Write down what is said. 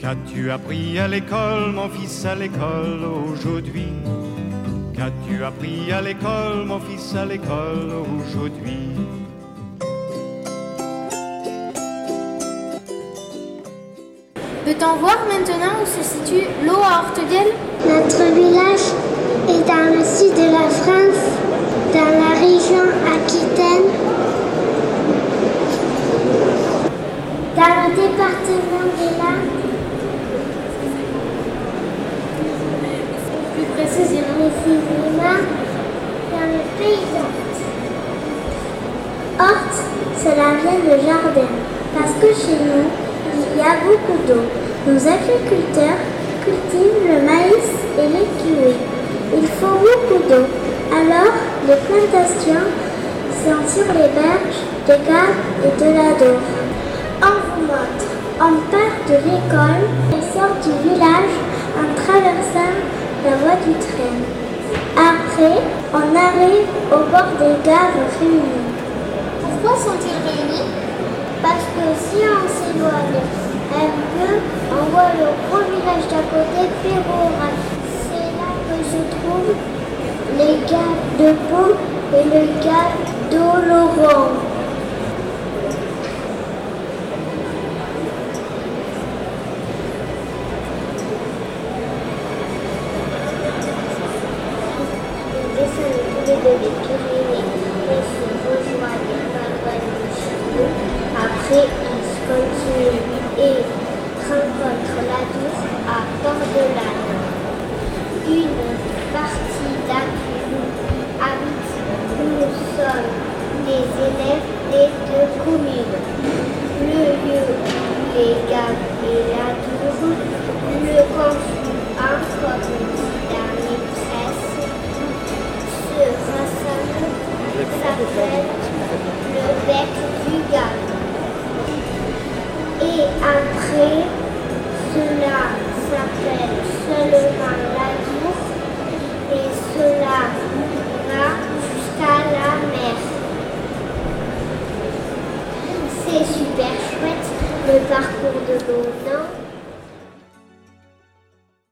Qu'as-tu appris à l'école, mon fils, à l'école aujourd'hui? Qu'as-tu appris à l'école, mon fils, à l'école aujourd'hui? Peut-on voir maintenant où se situe l'eau à Notre village est dans le sud de la France, dans la région Aquitaine, dans le département des Landes, précisément, dans le pays cela vient de jardin, parce que chez nous, il y a beaucoup d'eau. Nos agriculteurs cultivent le maïs et les kiwis. Il faut beaucoup d'eau. Alors, les plantations sont sur les berges de Gap et de la Dore. On vous montre. On part de l'école et sort du village en traversant la voie du train. Après, on arrive au bord des gares réunies. pourquoi sont-ils réunis? Parce que si on s'éloigne un peu, on voit le gros village d'à côté, Péroral. C'est là que se trouvent les gares de Pau et le gare d'Oloron. Et se rejoignent par la du Château. Après, ils continuent et rencontrent la Dour à Port-de-Lanne. Une partie nous habite où sommes les élèves des deux communes. S'appelle le bec du Gave. Et après, cela s'appelle seulement la tour et cela va jusqu'à la mer. C'est super chouette le parcours de l'eau